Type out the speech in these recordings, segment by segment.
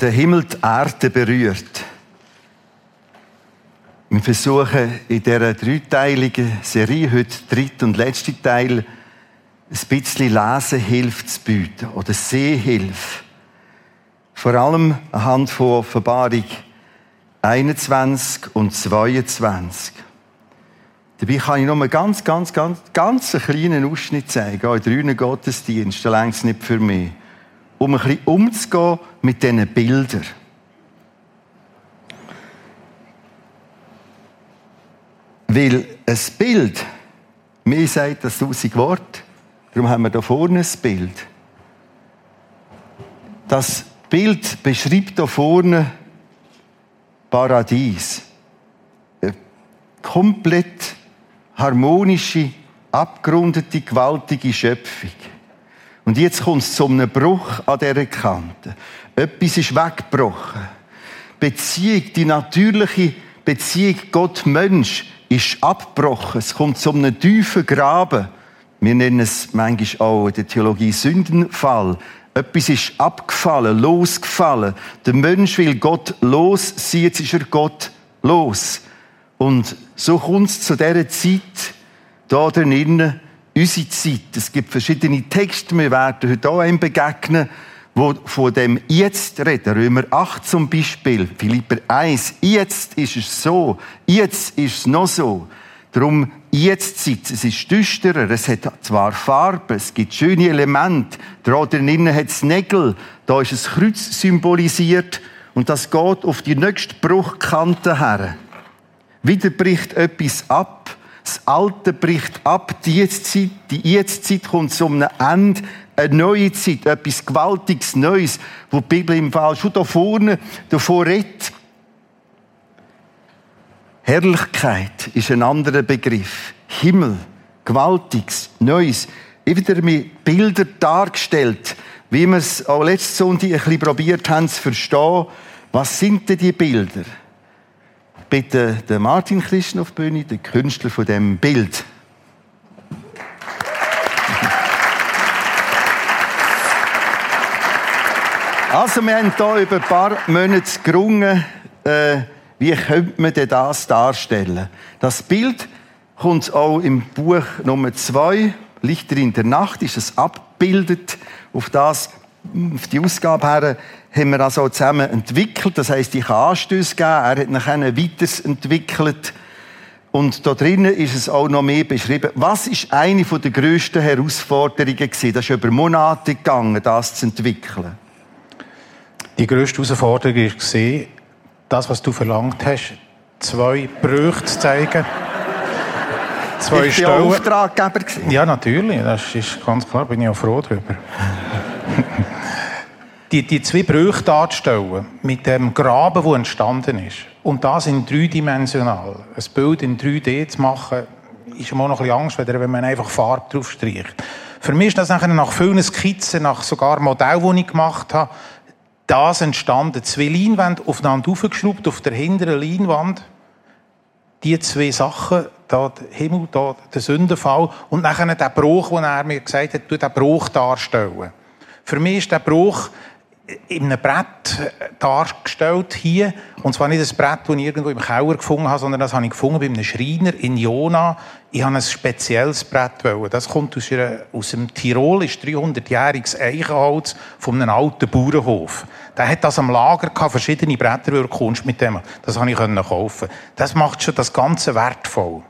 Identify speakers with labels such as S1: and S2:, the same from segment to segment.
S1: der Himmel die Erde berührt. Wir versuchen in dieser dreiteiligen Serie, heute dritte und letzte Teil, ein bisschen Lesehilfe zu bieten oder Sehhilfe. Vor allem anhand von Offenbarung 21 und 22. Dabei kann ich nur einen ganz, ganz, ganz, ganz kleinen Ausschnitt zeigen, auch in drei Gottesdiensten, längst nicht für mich, um ein bisschen umzugehen mit diesen Bildern. Weil ein Bild, mir sagt das tausend Worte, darum haben wir da vorne ein Bild. Das Bild beschreibt da vorne Paradies. Eine komplett harmonische, abgerundete, gewaltige Schöpfung. Und jetzt kommt es zu einem Bruch an dieser Kante. Etwas ist weggebrochen. Beziehung, die natürliche Beziehung Gott-Mensch ist abgebrochen. Es kommt zu einem tiefen Graben. Wir nennen es manchmal auch in der Theologie Sündenfall. Etwas ist abgefallen, losgefallen. Der Mensch will Gott los sein, jetzt ist er Gott los. Und so kommt es zu dieser Zeit, da drinnen, unsere Zeit. Es gibt verschiedene Texte, wir werden heute auch einem begegnen, wo von dem Jetzt reden. Römer 8 zum Beispiel, Philipper 1. Jetzt ist es so, jetzt ist es noch so. Darum jetzt Zeit. Es ist düsterer, es hat zwar Farbe, es gibt schöne Elemente. Da drinnen hat es Nägel, da ist ein Kreuz symbolisiert und das geht auf die nächste Bruchkante her. Wieder bricht etwas ab. Das Alte bricht ab. Die Jetztzeit, die Jetztzeit kommt zu einem Ende. Eine neue Zeit, etwas Gewaltiges, Neues, wo die Bibel im Fall schon da vorne davor redet. Herrlichkeit ist ein anderer Begriff. Himmel, Gewaltiges, Neues. Wieder mit Bildern dargestellt, wie wir es auch letzte Sonntag ein bisschen probiert haben zu verstehen. Was sind denn die Bilder? Bitte den Martin Christen auf die Bühne, den Künstler von dem Bild. Also, wir haben hier über ein paar Monate gerungen, äh, wie könnte man denn das darstellen? Das Bild kommt auch im Buch Nummer 2, Lichter in der Nacht, ist es abgebildet. Auf das, auf die Ausgabe her, haben wir also zusammen entwickelt. Das heißt, ich kann Anstöße geben. Er hat nachher weiterentwickelt. Und da drinnen ist es auch noch mehr beschrieben. Was ist eine der grössten Herausforderungen gewesen? Das ist über Monate gegangen, das zu entwickeln.
S2: Die grösste Herausforderung war, das, was du verlangt hast, zwei Brüche zu zeigen.
S1: Zwei ich Stellen. Auftraggeber gewesen.
S2: Ja, natürlich. Das ist ganz klar. Bin ich auch froh darüber. die, die zwei Brüche darzustellen, mit dem Graben, der entstanden ist, und das in dreidimensional, ein Bild in 3D zu machen, ist immer noch ein bisschen Angst, wenn man einfach Farbe drauf streicht. Für mich ist das nachher nach vielen Skizzen, nach sogar Modellen, die ich gemacht habe, das entstanden. Zwei Leinwände aufeinander aufgeschraubt, auf der hinteren Leinwand. Die zwei Sachen, da der Himmel, da der Sündenfall und nachher der Bruch, den er mir gesagt hat, du den Bruch darstellen. Für mich ist der Bruch in einem Brett dargestellt hier. Und zwar nicht das Brett, das ich irgendwo im Keller gefunden habe, sondern das habe ich gefunden bei einem Schreiner in Jona. Ich habe ein spezielles Brett wollen. Das kommt aus, einer, aus dem Tirol, ist 300-jähriges Eichenholz von einem alten Bauernhof. Der hat das am Lager gehabt, verschiedene Bretter, weil Kunst mit dem. Das habe ich kaufen. Das macht schon das Ganze wertvoll.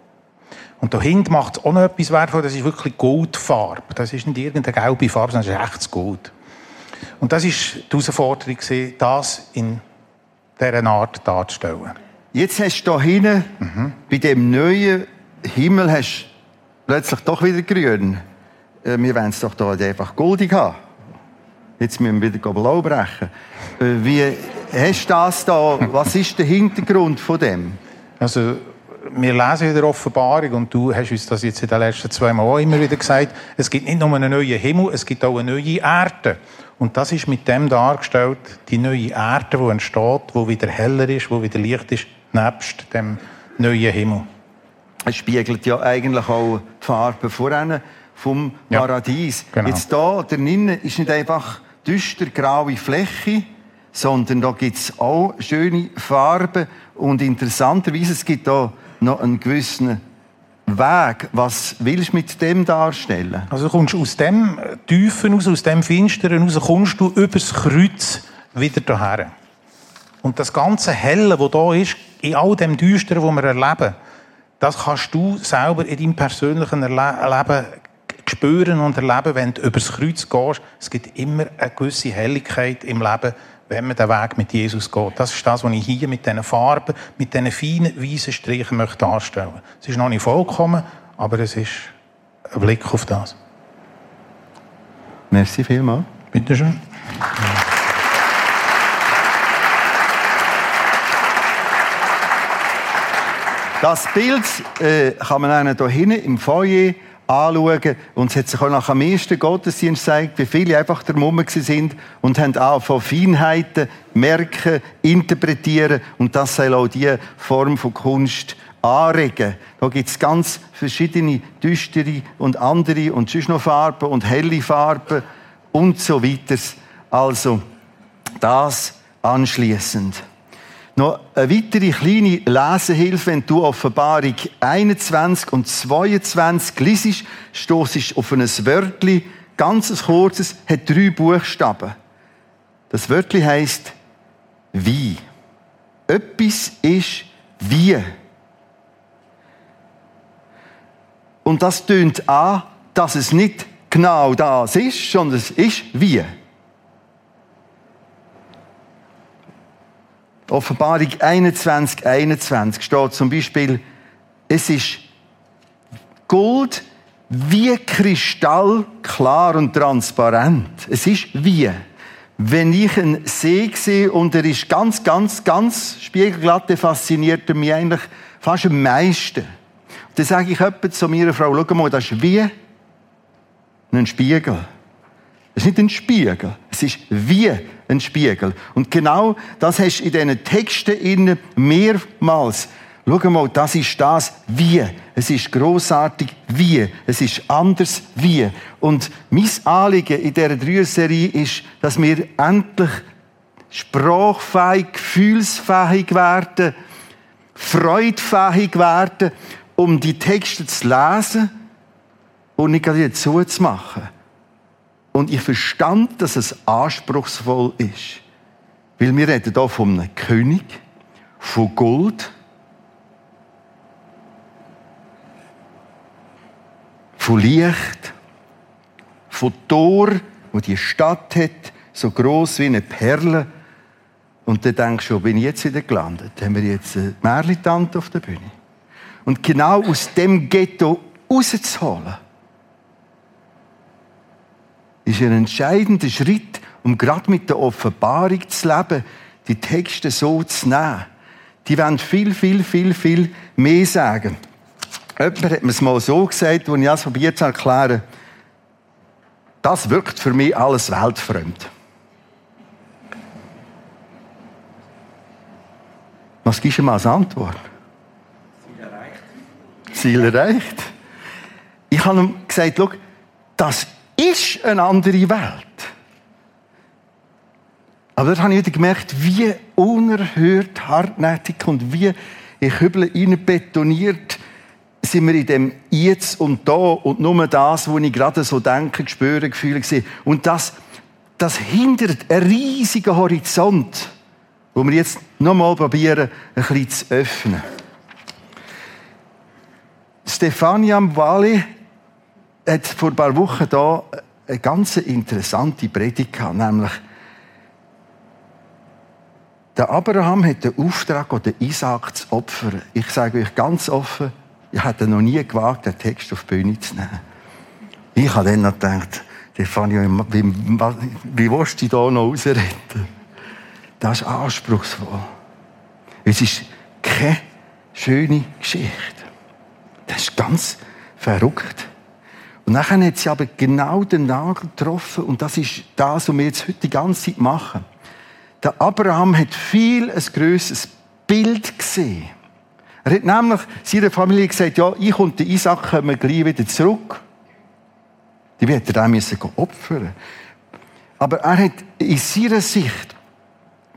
S2: Und dahinter macht es auch noch etwas wertvoll, das ist wirklich Goldfarbe. Das ist nicht irgendeine gelbe Farbe, sondern das ist echtes Gold. Und das war die Herausforderung, das in dieser Art darzustellen.
S1: Jetzt hast du hier hinten, mhm. bei dem neuen Himmel, hast plötzlich doch wieder grün. Äh, wir wollen es doch hier einfach goldig haben. Jetzt müssen wir wieder blau brechen. Äh, wie hast du das da? Was ist der Hintergrund von dem?
S2: Also, wir lesen in der Offenbarung, und du hast uns das jetzt in den letzten zwei Mal auch immer wieder gesagt, es gibt nicht nur einen neuen Himmel, es gibt auch eine neue Erde. Und das ist mit dem dargestellt, die neue Erde, die entsteht, wo wieder heller ist, wo wieder Licht ist, nebst dem neuen Himmel.
S1: Es spiegelt ja eigentlich auch die Farbe vorne vom Paradies. Ja, genau. Jetzt da drinnen ist nicht einfach düster graue Fläche, sondern da gibt es auch schöne Farben und interessanterweise es gibt da noch einen gewissen Weg. Was willst du mit dem darstellen?
S2: Also du kommst aus dem Tiefen aus, aus dem Finsteren raus, kommst du übers Kreuz wieder daher. Und das ganze Helle, das da ist, in all dem Düsteren, das wir erleben, das kannst du selber in deinem persönlichen Leben spüren und erleben, wenn du übers Kreuz gehst. Es gibt immer eine gewisse Helligkeit im Leben, wenn man den Weg mit Jesus geht. Das ist das, was ich hier mit diesen Farben, mit diesen feinen, weißen Strichen möchte darstellen. Es ist noch nicht vollkommen, aber es ist ein Blick auf das.
S1: Merci vielmals.
S2: Bitte schön.
S1: Das Bild äh, kann man einen hier hinten im Foyer anschauen. Und es hat sich auch nach dem ersten Gottesdienst gezeigt, wie viele einfach der Mumme sind und haben auch von Feinheiten merken, interpretieren. Und das soll auch diese Form von Kunst anregen. Da gibt es ganz verschiedene düstere und andere und sonst noch Farben und helle Farben und so weiter. Also, das anschließend. Noch eine weitere kleine Lesehilfe, wenn du Offenbarung 21 und 22 liest, stoßest auf ein Wörtli, ganz kurzes, hat drei Buchstaben. Das Wörtli heißt wie. Etwas ist wie. Und das tönt an, dass es nicht genau das ist, sondern es ist wie. Offenbarung 21, 21 steht zum Beispiel, es ist Gold wie Kristall, klar und transparent. Es ist wie. Wenn ich einen See sehe und er ist ganz, ganz, ganz spiegelglatt, dann fasziniert er mich eigentlich fast am meisten. Dann sage ich zu meiner Frau, schau mal, das ist wie ein Spiegel. Es ist nicht ein Spiegel, es ist wie ein Spiegel. Und genau das hast du in diesen Texten innen mehrmals. Schau mal, das ist das wie. Es ist großartig wie. Es ist anders wie. Und mein Anliegen in dieser Drei-Serie ist, dass wir endlich sprachfähig, gefühlsfähig werden, freudfähig werden, um die Texte zu lesen und nicht gerade zuzumachen. Und ich verstand, dass es anspruchsvoll ist. Weil wir reden hier von einem König, von Gold, von Licht, von Tor, wo die Stadt hat, so groß wie eine Perle. Und dann denkst du, bin ich jetzt wieder gelandet? Haben wir jetzt eine Märlitante auf der Bühne? Und genau aus dem Ghetto rauszuholen, ist ein entscheidender Schritt, um gerade mit der Offenbarung zu leben, die Texte so zu nehmen. Die wollen viel, viel, viel, viel mehr sagen. Jemand hat mir es mal so gesagt, als ich es probiert zu erklären, das wirkt für mich alles weltfremd. Was gibst du mir als Antwort?
S3: Ziel erreicht.
S1: Ziel erreicht. Ich habe ihm gesagt, schau, das ist eine andere Welt. Aber dort habe ich wieder gemerkt, wie unerhört hartnäckig und wie in Kübel betoniert sind wir in dem Jetzt und Da und nur das, wo ich gerade so denke, spüre, fühle, sehe. Und das, das hindert einen riesigen Horizont, wo wir jetzt nochmal probieren, ein bisschen zu öffnen. Stefania Mwale hat vor ein paar Wochen da eine ganz interessante Predigt gehabt, nämlich der Abraham hat den Auftrag, den Isaac zu opfern. Ich sage euch ganz offen, ich hätte noch nie gewagt, den Text auf die Bühne zu nehmen. Ich habe dann noch gedacht, Stefania, wie, wie willst du dich da noch rausretten? Das ist anspruchsvoll. Es ist keine schöne Geschichte. Das ist ganz verrückt. Und dann hat sie aber genau den Nagel getroffen und das ist das, was wir jetzt heute die ganze Zeit machen. Der Abraham hat viel ein grösseres Bild gesehen. Er hat nämlich seiner Familie gesagt, ja, ich und der Isaac kommen gleich wieder zurück. Die wird er dann opfern. Aber er hat in seiner Sicht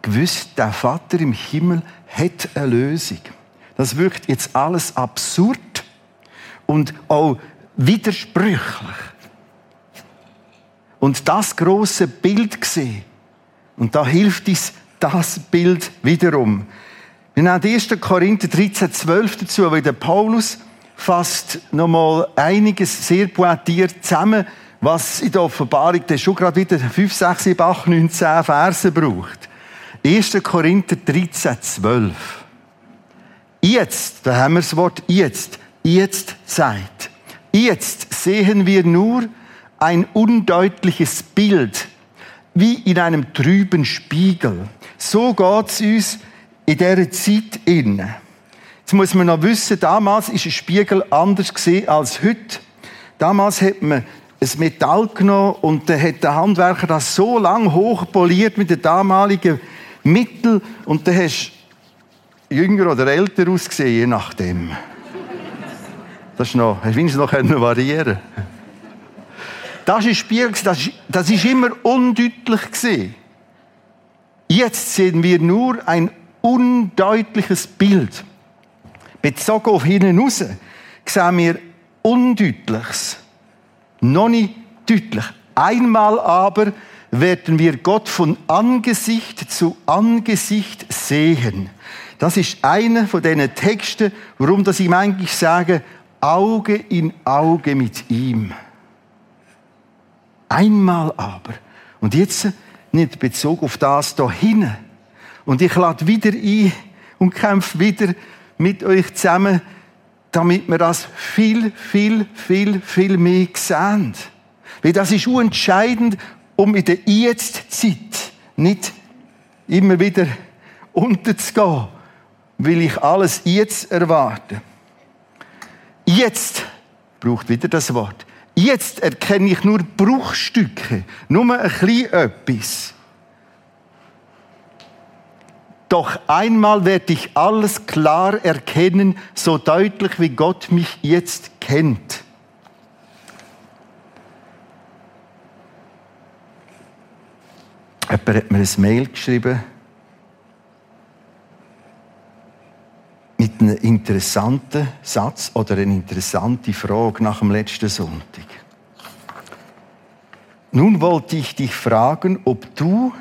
S1: gewusst, der Vater im Himmel hat eine Lösung. Das wirkt jetzt alles absurd und auch widersprüchlich. Und das große Bild gesehen. Und da hilft uns das Bild wiederum. Wir nehmen 1. Korinther 13, 12 dazu, weil der Paulus fasst nochmal einiges sehr pointiert zusammen, was in der Offenbarung dann schon gerade wieder 5, 6, 7, 8, 9, 10 Verse braucht. 1. Korinther 13, 12. Jetzt, da haben wir das Wort jetzt, jetzt Zeit. Jetzt sehen wir nur ein undeutliches Bild, wie in einem trüben Spiegel. So geht's uns in dieser Zeit inne. Jetzt muss man noch wissen, damals ist ein Spiegel anders gesehen als heute. Damals hat man ein Metall genommen und dann hat der Handwerker das so lang hochpoliert mit den damaligen Mitteln und dann hast du jünger oder älter ausgesehen, je nachdem. Das ist noch, hast du noch variieren Das ist Spiegel, das ist, immer undeutlich gesehen. Jetzt sehen wir nur ein undeutliches Bild. Bezogen auf hinten raus sehen wir Undeutliches. Noch nicht deutlich. Einmal aber werden wir Gott von Angesicht zu Angesicht sehen. Das ist einer von diesen Texten, warum das ihm eigentlich sage, Auge in Auge mit ihm. Einmal aber. Und jetzt nicht Bezug auf das da hinten. Und ich lade wieder ein und kämpfe wieder mit euch zusammen, damit wir das viel, viel, viel, viel mehr sehen. Weil das ist entscheidend, um in der Jetzt-Zeit nicht immer wieder unterzugehen, weil ich alles jetzt erwarte. Jetzt braucht wieder das Wort. Jetzt erkenne ich nur Bruchstücke, nur ein klein etwas. Doch einmal werde ich alles klar erkennen, so deutlich wie Gott mich jetzt kennt. Jemand hat mir ein Mail geschrieben mit einem interessanten Satz oder eine interessante Frage nach dem letzten Sonntag. Nun wollte ich dich fragen, ob du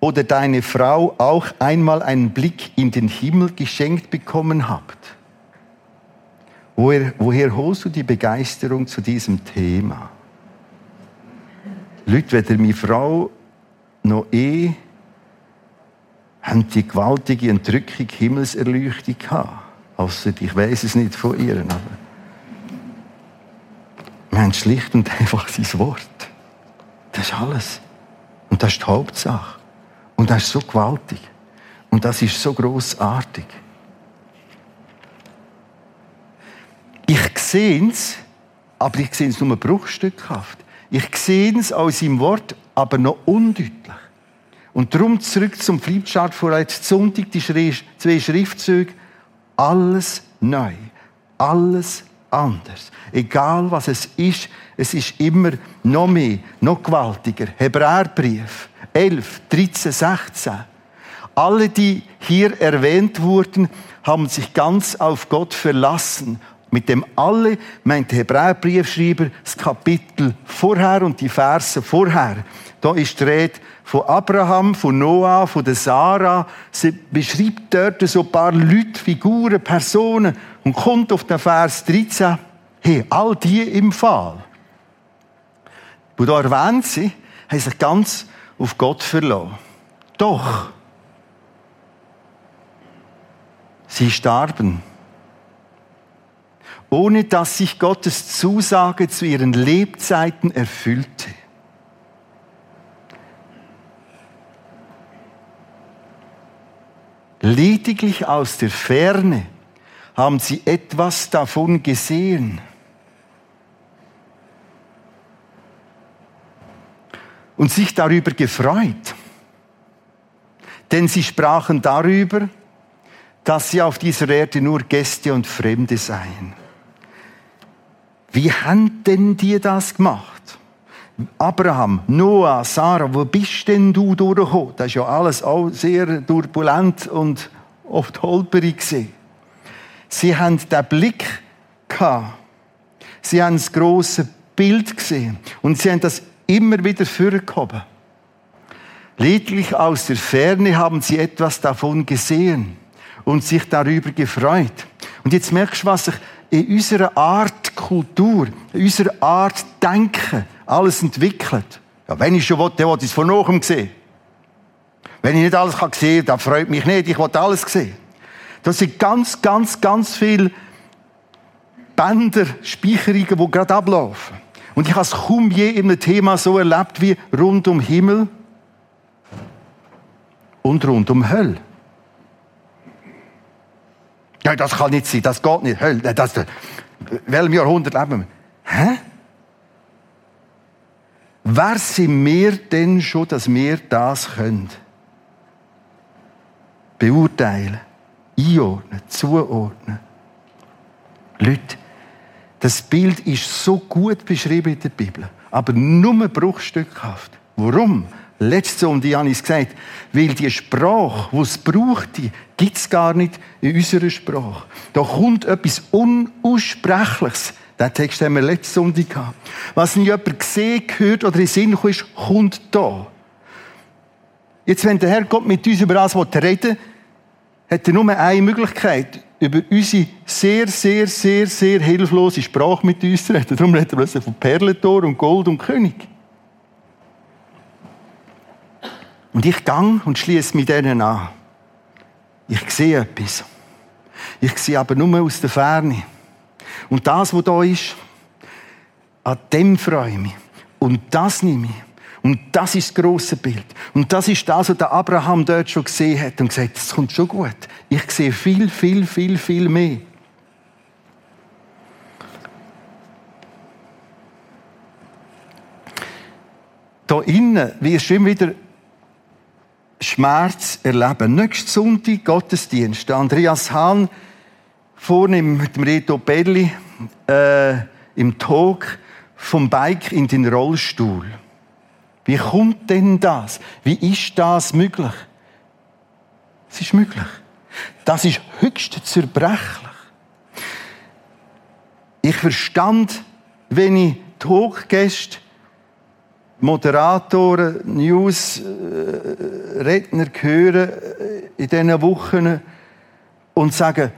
S1: oder deine Frau auch einmal einen Blick in den Himmel geschenkt bekommen habt? Woher, woher holst du die Begeisterung zu diesem Thema? Leute, weder meine Frau noch ich haben die gewaltige Entrückung Himmelserleuchtung gehabt. Also ich weiß es nicht von ihr, aber wir haben schlicht und einfach sein Wort. Das ist alles. Und das ist die Hauptsache. Und das ist so gewaltig. Und das ist so großartig. Ich sehe es, aber ich sehe es nur bruchstückhaft. Ich sehe es aus seinem Wort, aber noch undeutlich. Und darum zurück zum Flipchart vor Sonntag, die zwei Schriftzüge. Alles neu. Alles anders. Egal was es ist, es ist immer noch mehr, noch gewaltiger. Hebräerbrief 11, 13, 16. Alle, die hier erwähnt wurden, haben sich ganz auf Gott verlassen. Mit dem alle meint der Hebräerbriefschreiber das Kapitel vorher und die Verse vorher. Da ist die Rede von Abraham, von Noah, von der Sarah. Sie beschreibt dort so ein paar Leute, Figuren, Personen und kommt auf den Vers 13. Hey, all die im Fall, wo da erwähnt sind, haben sich ganz auf Gott verlassen. Doch, sie starben, ohne dass sich Gottes Zusage zu ihren Lebzeiten erfüllte. Lediglich aus der Ferne haben sie etwas davon gesehen. und sich darüber gefreut. Denn sie sprachen darüber, dass sie auf dieser Erde nur Gäste und Fremde seien. Wie haben denn die das gemacht? Abraham, Noah, Sarah, wo bist denn du durchgekommen? Das ist ja alles auch sehr turbulent und oft holperig gewesen. Sie haben den Blick gehabt. Sie haben das grosse Bild gesehen. Und sie haben das immer wieder vorgehoben. Lediglich aus der Ferne haben sie etwas davon gesehen und sich darüber gefreut. Und jetzt merkst du, was sich in unserer Art Kultur, in unserer Art Denken alles entwickelt. Ja, wenn ich schon will, dann will ich es von nachem sehen. Wenn ich nicht alles kann sehen kann, dann freut mich nicht. Ich will alles sehen. Das sind ganz, ganz, ganz viele Bänder, Speicherungen, die gerade ablaufen. Und ich habe es kaum je in einem Thema so erlebt wie rund um Himmel und rund um Hölle. Ja, das kann nicht sein, das geht nicht. Hölle, das, welchem Jahrhundert leben wir? Hä? Wer sind wir denn schon, dass wir das können? Beurteilen, einordnen, zuordnen. Leute, das Bild ist so gut beschrieben in der Bibel, aber nur bruchstückhaft. Warum? Letzte Sonntag habe ich es gesagt, weil die Sprache, die es braucht, gibt es gar nicht in unserer Sprache. Da kommt etwas Unaussprechliches. Den Text haben wir letzte Sonntag gehabt. Was nicht jemand gesehen, gehört oder in Sinn kommt, kommt da. Jetzt, wenn der Herr Gott mit uns über das reden will, hat er nur eine Möglichkeit, über unsere sehr, sehr, sehr, sehr hilflose Sprache mit uns zu reden. Darum er plötzlich von Perlentor und Gold und König. Und ich gang und schließe mich denen an. Ich sehe etwas. Ich sehe aber nur aus der Ferne. Und das, was da ist, an dem freue ich mich. Und das nehme ich. Und das ist das grosse Bild. Und das ist das, was der Abraham dort schon gesehen hat und gesagt, das kommt schon gut. Ich sehe viel, viel, viel, viel mehr. Da innen wirst du immer wieder Schmerz erleben. Nächsten Sonntag Gottesdienst. Andreas Hahn vorne mit dem Reto Belli äh, im Talk vom Bike in den Rollstuhl. Wie kommt denn das? Wie ist das möglich? Es ist möglich. Das ist höchst zerbrechlich. Ich verstand, wenn ich Talkgäste Moderatoren, News, äh, Redner hören äh, in diesen Wochen und sagen,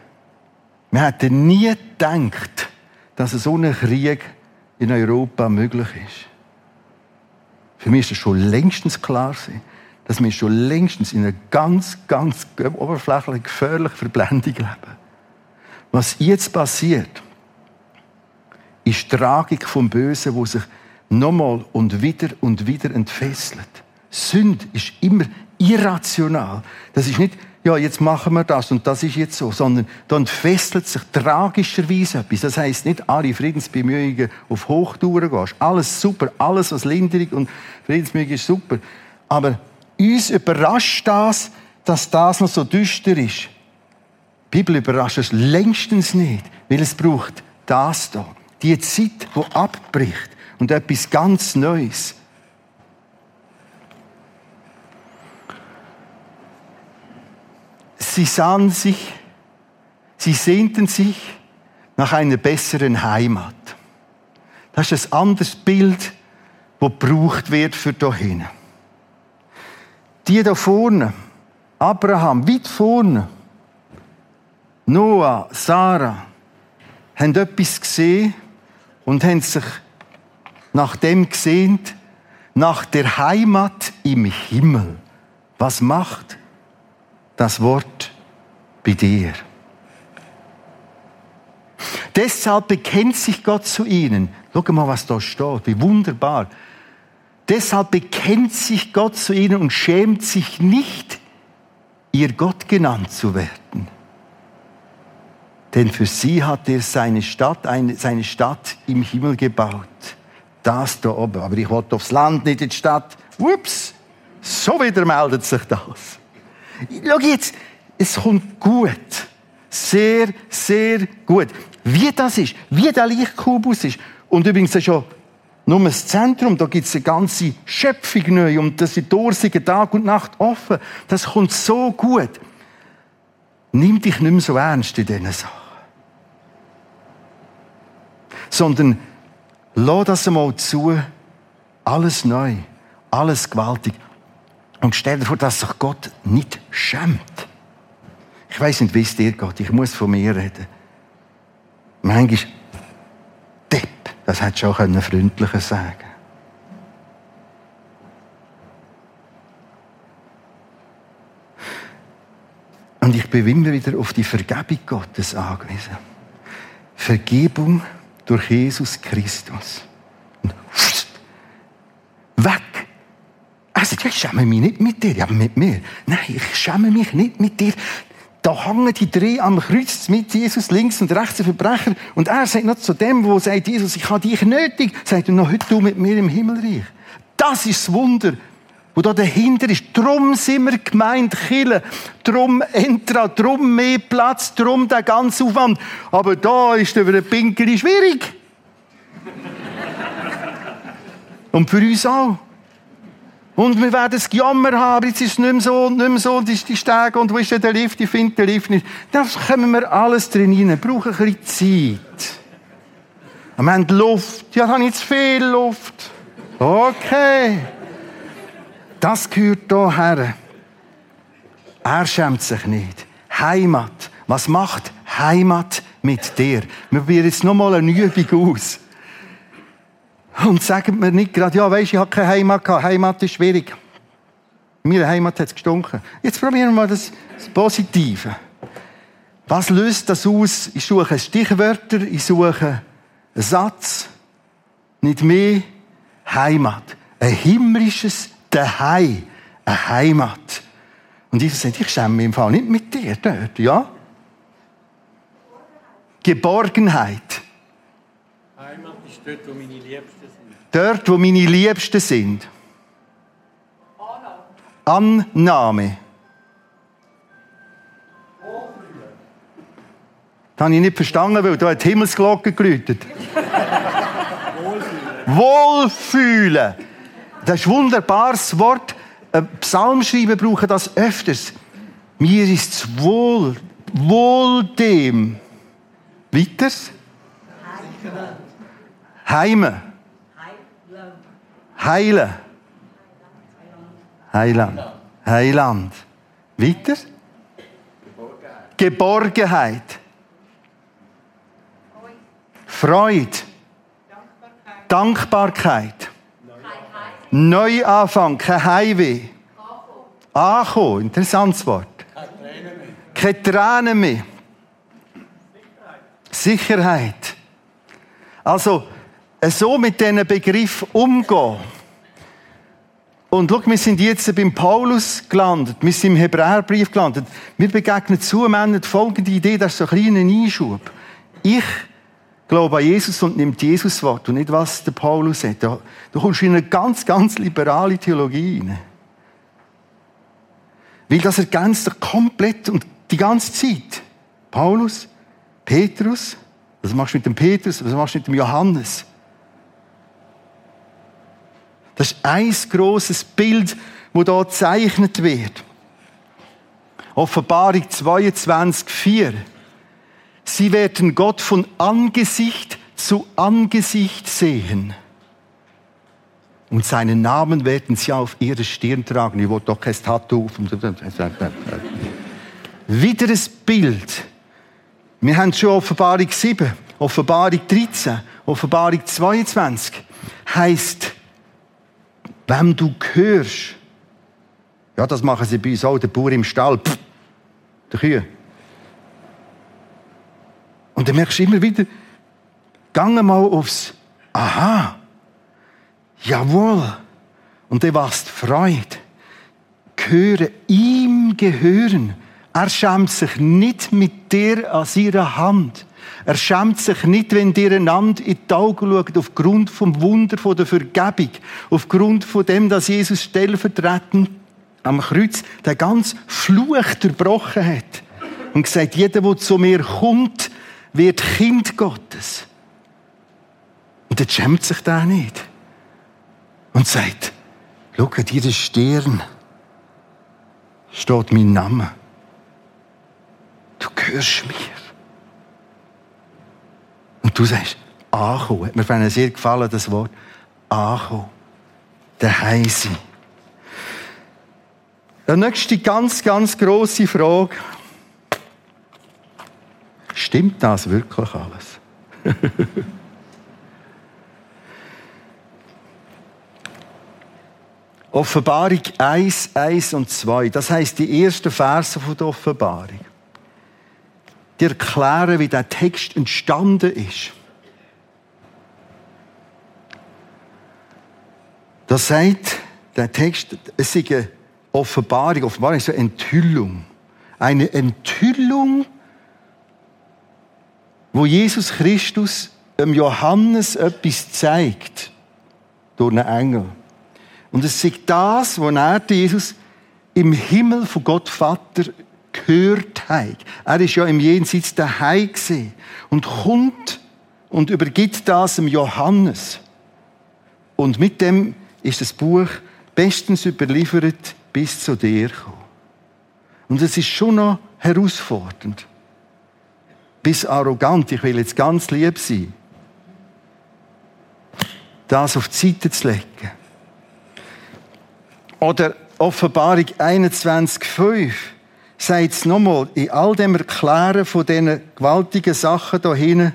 S1: wir hätten nie gedacht, dass so ein Krieg in Europa möglich ist. Für mich ist es schon längstens klar dass wir schon längstens in einer ganz, ganz oberflächlichen, gefährlichen Verblendung leben. Was jetzt passiert, ist die Tragik vom Bösen, wo sich nochmal und wieder und wieder entfesselt. Sünde ist immer irrational. Das ist nicht, ja, jetzt machen wir das und das ist jetzt so, sondern da entfesselt sich tragischerweise etwas. Das heißt nicht alle Friedensbemühungen auf Hochtouren gehst. Alles super, alles was Linderung und Friedensbemühungen ist super. Aber uns überrascht das, dass das noch so düster ist. Die Bibel überrascht es längstens nicht, weil es braucht das da. Die Zeit, die abbricht und etwas ganz Neues. Sie sahen sich, sie sehnten sich nach einer besseren Heimat. Das ist ein anderes Bild, das gebraucht wird für dahin. Die da vorne, Abraham, weit vorne, Noah, Sarah, haben etwas gesehen und haben sich nach dem gesehnt, nach der Heimat im Himmel. Was macht das Wort bei dir? Deshalb bekennt sich Gott zu ihnen. Schau mal, was da steht. Wie wunderbar. Deshalb bekennt sich Gott zu ihnen und schämt sich nicht, ihr Gott genannt zu werden. Denn für sie hat er seine Stadt, eine, seine Stadt im Himmel gebaut das da oben. Aber ich wollte aufs Land, nicht in die Stadt. Ups, so wieder meldet sich das. Schau jetzt, es kommt gut. Sehr, sehr gut. Wie das ist, wie der Lichtkubus ist. Und übrigens schon nur das Zentrum, da gibt es eine ganze Schöpfung neu und das ist Dursigen Tag und Nacht offen. Das kommt so gut. Nimm dich nicht mehr so ernst in diesen Sachen. Sondern lass das einmal zu, alles neu, alles gewaltig. Und stell dir vor, dass sich Gott nicht schämt. Ich weiß nicht, wie es dir geht. Ich muss von mir reden. Manchmal, Depp, das hätte schon freundlicher sagen können. Und ich bin immer wieder auf die Vergebung Gottes angewiesen. Vergebung durch Jesus Christus. Und weg. Also, ich schäme mich nicht mit dir, aber mit mir. Nein, ich schäme mich nicht mit dir. Da hängen die drei am Kreuz mit Jesus links und rechts, ein Verbrecher. Und er sagt noch zu dem, wo sagt, Jesus, ich habe dich nötig, sagt er noch heute du mit mir im Himmelreich. Das ist das Wunder wo da dahinter ist. Drum sind wir gemeint Chille. Drum Entra, drum mehr Platz, drum der ganze Aufwand. Aber da ist über den Pinkel schwierig. Und für uns auch. Und wir werden es Jammer haben, jetzt ist es nicht mehr so und nicht mehr so, und ist die Stege, und wo ist der Lift, ich finde den Lift nicht. Das können wir alles drin rein, brauchen ein bisschen Zeit. Wir haben Luft, ja, dann habe ich zu viel Luft. Okay. Das gehört hierher. Er schämt sich nicht. Heimat. Was macht Heimat mit dir? Wir probieren jetzt nochmal eine Übung aus. Und sagen mir nicht gerade, ja, weisst, ich habe keine Heimat gehabt. Heimat ist schwierig. In meiner Heimat hat es gestunken. Jetzt probieren wir mal das, das Positive. Was löst das aus? Ich suche Stichwörter, ich suche einen Satz, nicht mehr Heimat. Ein himmlisches daheim, eine Heimat. Und Jesus sagt, ich schäme mich im Fall nicht mit dir dort, ja? Geborgenheit.
S3: Heimat ist dort, wo meine Liebsten.
S1: Dort, wo meine Liebsten sind. Annahme. Das habe ich nicht verstanden, weil da hat die Himmelsglocke geläutet. Wohlfühlen. Das ist ein wunderbares Wort. Psalmschreiber brauchen das öfters. Mir ist es wohl, wohl dem. Weiters? Heime. Heilen. Heiland. Heiland. Weiter? Geborgenheit. Freude. Dankbarkeit. Neuanfang, kein Heimweh. Ankommen, interessantes Wort. Keine Tränen mehr. Sicherheit. Also, so mit diesen Begriff umgehen. Und schau, wir sind jetzt beim Paulus gelandet, wir sind im Hebräerbrief gelandet. Wir begegnen zu Männern folgende Idee, das ist so ein kleiner Einschub. Ich glaube an Jesus und nimmt Jesus Wort und nicht, was der Paulus sagt. Du kommst in eine ganz, ganz liberale Theologie rein. Weil das ergänzt dich komplett und die ganze Zeit. Paulus, Petrus, was machst du mit dem Petrus, was machst du mit dem Johannes? Das ist ein grosses Bild, das hier gezeichnet wird. Offenbarung 22, 4. Sie werden Gott von Angesicht zu Angesicht sehen. Und seinen Namen werden sie auf ihre Stirn tragen. Ich will doch kein Tattoo. Wieder ein Bild. Wir haben schon Offenbarung 7, Offenbarung 13, Offenbarung 22. Heißt, wenn du hörst, ja, das machen sie bei uns auch, der Bauer im Stall, pff, der Kühe. Und dann merkst du immer wieder, gang mal aufs Aha, jawohl. Und dann wachst Freude. Gehören, ihm gehören. Er schämt sich nicht mit dir an seiner Hand. Er schämt sich nicht, wenn dir einander in die Augen schaut, aufgrund vom Wunder der Vergebung, aufgrund von dem, dass Jesus stellvertretend am Kreuz den ganz Fluch durchbrochen hat und gesagt, jeder, der zu mir kommt, wird Kind Gottes. Und dann schämt sich der nicht. und sagt, schau, in dieser Stirn steht mein Name. Du gehörst mir. Und du sagst, ankommen. Hat mir sehr gefallen, das Wort. Ankommen. Daheim sein. Die nächste ganz, ganz grosse Frage. Stimmt das wirklich alles? Offenbarung 1, 1 und 2. Das heißt die ersten Verse der Offenbarung. Die erklären, wie der Text entstanden ist. Das sagt der Text, es ist eine Offenbarung. Offenbarung ist eine Enthüllung. Eine Enthüllung, wo Jesus Christus dem Johannes etwas zeigt. Durch einen Engel. Und es ist das, was er, Jesus, im Himmel von Gott Vater gehört hat. Er ist ja im Jenseits daheim gesehen und kommt und übergibt das dem Johannes. Und mit dem ist das Buch bestens überliefert bis zu dir gekommen. Und es ist schon noch herausfordernd. Bis arrogant, ich will jetzt ganz lieb sein. Das auf die Seite zu legen. Oder Offenbarung 21,5 sagt es nochmal, in all dem Erklären von diesen gewaltigen Sachen da hinten,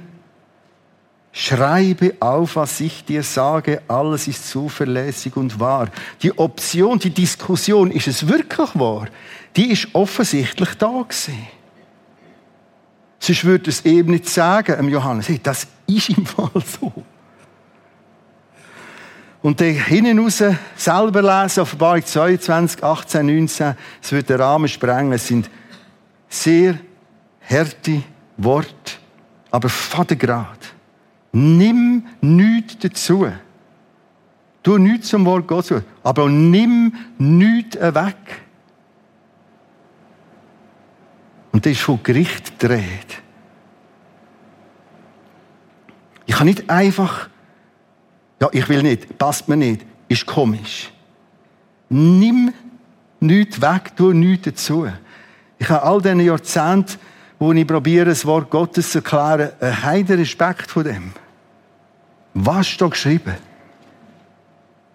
S1: Schreibe auf, was ich dir sage, alles ist zuverlässig und wahr. Die Option, die Diskussion, ist es wirklich wahr? Die ist offensichtlich da gewesen. Sonst würde es eben nicht sagen, Johannes, hey, das ist im Fall so. Und dann hinten raus selber lesen, Offenbarung 22, 18, 19, es wird den Rahmen sprengen. Es sind sehr harte Worte, aber Vatergrad. Nimm nichts dazu. Tu nichts zum Wort Gottes, aber nimm nichts weg. Und das ist von Gericht dreht. Ich kann nicht einfach ja, ich will nicht, passt mir nicht, ist komisch. Nimm nichts weg, tu nichts dazu. Ich habe all diese Jahrzehnte, wo ich probiere, das Wort Gottes zu erklären, einen heiden Respekt vor dem. Was steht geschrieben?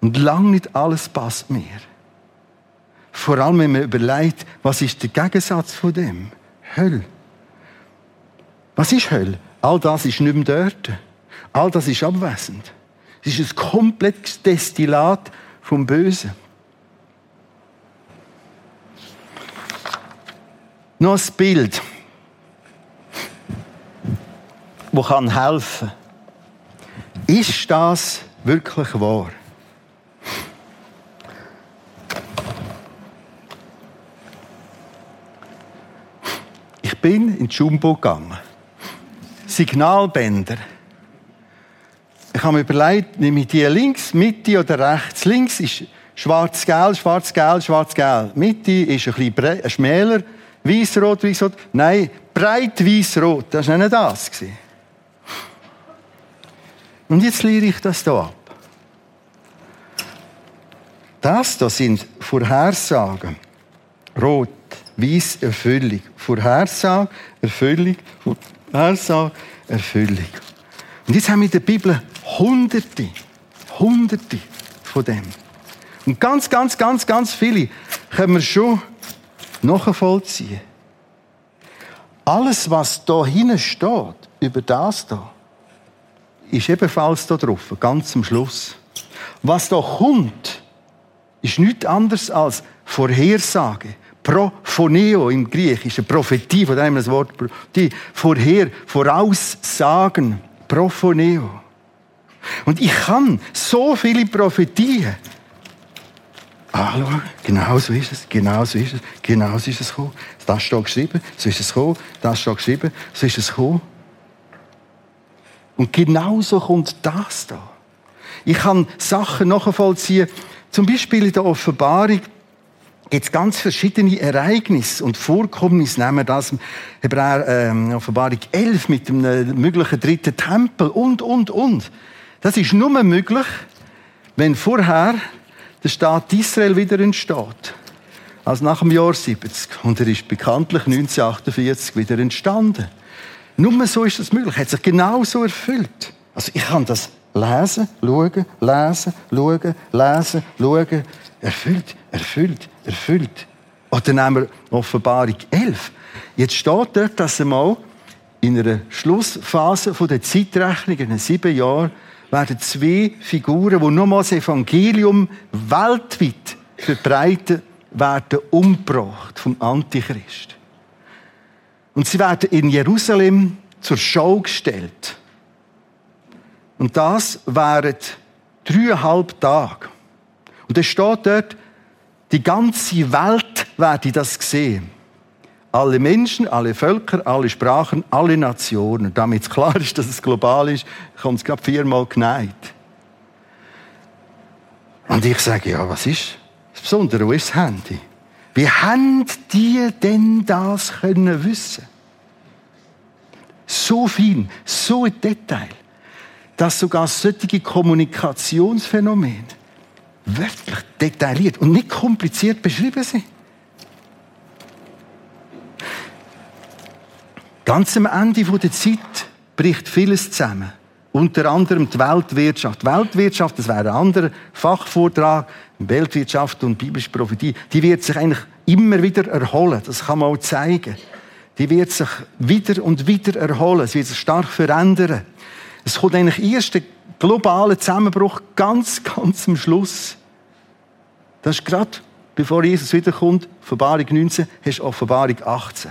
S1: Und lang nicht alles passt mir. Vor allem, wenn man überlegt, was ist der Gegensatz von dem? Hölle. Was ist Hölle? All das ist nicht mehr dort. All das ist abwesend. Es ist ein komplettes Destillat vom Bösen. Noch ein Bild, das kann helfen. Ist das wirklich wahr? Ich bin in Jumbo gegangen. Signalbänder ich habe mir überlegt, nehme ich die links, Mitte oder rechts? Links ist schwarz-gelb, schwarz-gelb, schwarz-gelb. Mitte ist ein bisschen schmäler, weiß-rot, weiß-rot. Nein, breit weiß-rot. Das war nicht das. Und jetzt lehre ich das hier ab. Das hier sind Vorhersagen. Rot, weiß, Erfüllung. Vorhersage, Erfüllung, Vorhersage, Erfüllung. Und jetzt haben wir in der Bibel Hunderte, Hunderte von dem. Und ganz, ganz, ganz, ganz viele können wir schon nachvollziehen. Alles, was da hinten steht, über das da, ist ebenfalls da drauf, ganz am Schluss. Was da kommt, ist nichts anderes als Vorhersage. Prophoneo im Griechischen, Prophetie, von dem das Wort, die Vorher, Voraussagen, Prophoneo. Und ich kann so viele Prophetien anschauen. Genau so ist es, genau so ist es, genau so ist es gekommen. Das steht geschrieben, so ist es gekommen, das steht geschrieben, so ist es gekommen. Und genauso kommt das da. Ich kann Sachen nachvollziehen, zum Beispiel in der Offenbarung, jetzt ganz verschiedene Ereignisse und Vorkommnisse, nehmen wir das Hebräer, äh, Offenbarung 11 mit dem möglichen dritten Tempel und, und, und. Das ist nur möglich, wenn vorher der Staat Israel wieder entsteht, als nach dem Jahr 70, und er ist bekanntlich 1948 wieder entstanden. Nur so ist das möglich, hat sich genau so erfüllt. Also ich kann das lesen, schauen, lesen, schauen, lesen, schauen, erfüllt, erfüllt, erfüllt. Oder nehmen wir Offenbarung 11. Jetzt steht dort, dass einmal in einer Schlussphase der Zeitrechnung, in sieben Jahren, werden zwei Figuren, die nochmals das Evangelium weltweit verbreiten, werden umgebracht vom Antichrist. Und sie werden in Jerusalem zur Schau gestellt. Und das wären dreieinhalb Tage. Und es steht dort, die ganze Welt werde das sehen. Alle Menschen, alle Völker, alle Sprachen, alle Nationen. Damit klar ist, dass es global ist, kommt es gerade viermal geneigt. Und ich sage, ja, was ist das Besondere? Wo ist das Handy? Wie haben die denn das können wissen? So viel, so ein Detail, dass sogar solche Kommunikationsphänomene wirklich detailliert und nicht kompliziert beschrieben sind. Ganz am Ende der Zeit bricht vieles zusammen. Unter anderem die Weltwirtschaft. Die Weltwirtschaft, das wäre ein anderer Fachvortrag, Weltwirtschaft und biblische Prophetie, die wird sich eigentlich immer wieder erholen. Das kann man auch zeigen. Die wird sich wieder und wieder erholen. Es wird sich stark verändern. Es kommt eigentlich erst der globale Zusammenbruch ganz, ganz am Schluss. Das ist gerade, bevor Jesus wiederkommt, Offenbarung 19, hast du Offenbarung 18.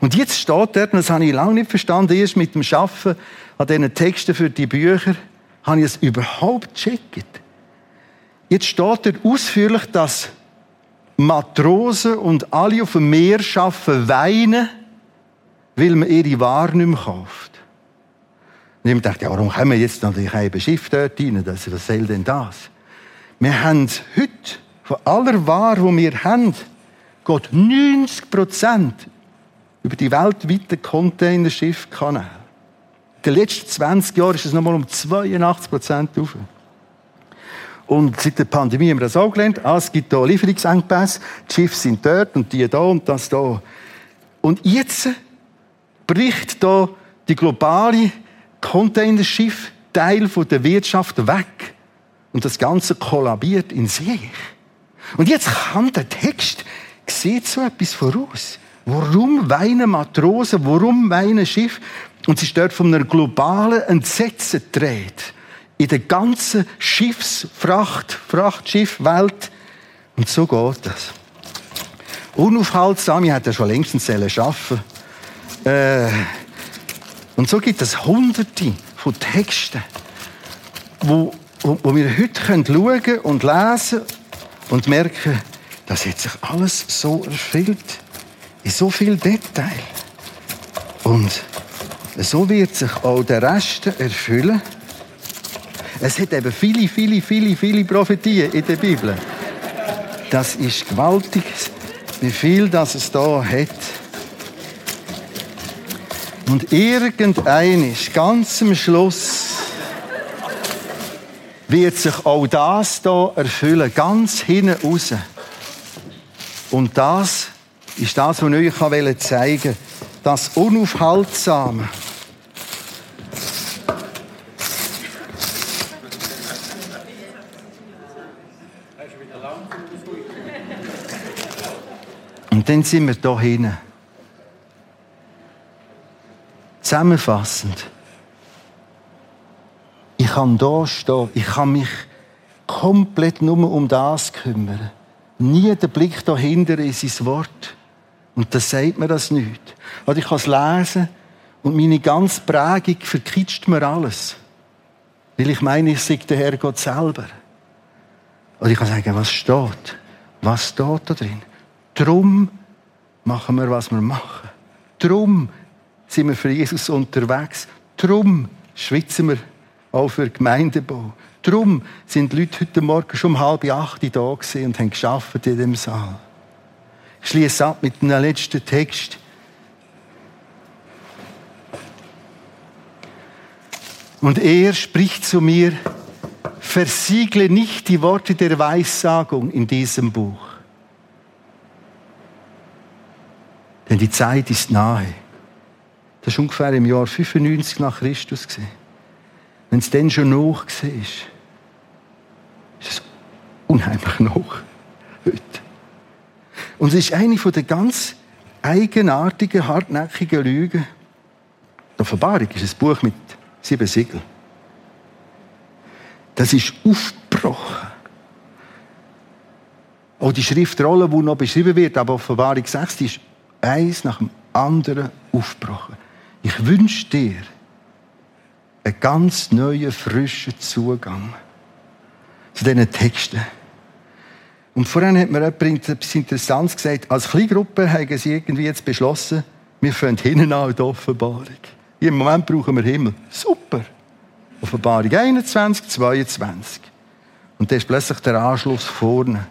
S1: Und jetzt steht dort, das habe ich lange nicht verstanden, erst mit dem Schaffen an diesen Texten für die Bücher, habe ich es überhaupt gecheckt. Jetzt steht dort ausführlich, dass Matrosen und alle auf dem Meer arbeiten, weinen, weil man ihre Ware nicht mehr kauft. Und ich dachte, ja, warum haben wir jetzt natürlich ein Schiff dort rein? was soll denn das? Wir haben heute von aller Ware, die wir haben, geht 90 Prozent über die weltweiten Containerschiffkanäle. In den letzten 20 Jahren ist es nochmal um 82 Prozent auf. Und seit der Pandemie haben wir das auch gelernt. Ah, es gibt hier Lieferungsengpässe. Die Schiffe sind dort und die da und das da. Und jetzt bricht da die globale Containerschiff-Teil der Wirtschaft weg. Und das Ganze kollabiert in sich. Und jetzt kann der Text, sieht so etwas voraus. Warum weinen Matrosen? Warum weinen Schiff? Und sie ist dort von einer globalen Entsetzen dreht. In der ganzen Schiffsfracht, Frachtschiffwelt. Und so geht das. Unaufhaltsam, ich hätte ja schon längstens schaffen äh, Und so gibt es hunderte von Texten, wo, wo, wo wir heute schauen können und lesen und merken, das hat sich alles so erfüllt, in so viel Detail. Und so wird sich auch der Rest erfüllen. Es hat eben viele, viele, viele, viele Prophetien in der Bibel. Das ist gewaltig, wie viel das es da hat. Und irgendein ist ganz am Schluss wird sich auch das hier erfüllen, ganz hinten raus. Und das ist das, was ich euch zeigen wollte. Das Unaufhaltsame. Und dann sind wir hier hinten. Zusammenfassend ich kann da stehen, ich kann mich komplett nur um das kümmern. Nie der Blick dahinter in sein Wort. Und das sagt mir das nicht. Oder ich kann es lesen und meine ganze Prägung verkitscht mir alles. Weil ich meine, ich sehe den Herrgott selber. Oder ich kann sagen, was steht? Was steht da drin? Drum machen wir, was wir machen. Drum sind wir für Jesus unterwegs. Drum schwitzen wir auch für Gemeindebau. Darum sind die Leute heute Morgen schon um halb acht da und haben in dem Saal. Ich schließe ab mit einem letzten Text. Und er spricht zu mir, versiegle nicht die Worte der Weissagung in diesem Buch. Denn die Zeit ist nahe. Das war ungefähr im Jahr 95 nach Christus. Wenn es dann schon noch war, ist es unheimlich noch heute. Und es ist eine von der ganz eigenartigen, hartnäckigen Lügen. Die Offenbarung ist ein Buch mit sieben Siegeln. Das ist aufgebrochen. Auch die Schriftrolle, die noch beschrieben wird, aber Offenbarung 6, die ist eins nach dem anderen aufgebrochen. Ich wünsche dir einen ganz neuen, frischen Zugang zu diesen Texten. Und vorhin hat mir jemand etwas Interessantes gesagt. Als Kleingruppe haben sie irgendwie jetzt beschlossen, wir fangen hinten an die Offenbarung. Im Moment brauchen wir Himmel. Super. Offenbarung 21, 22. Und dann ist plötzlich der Anschluss vorne.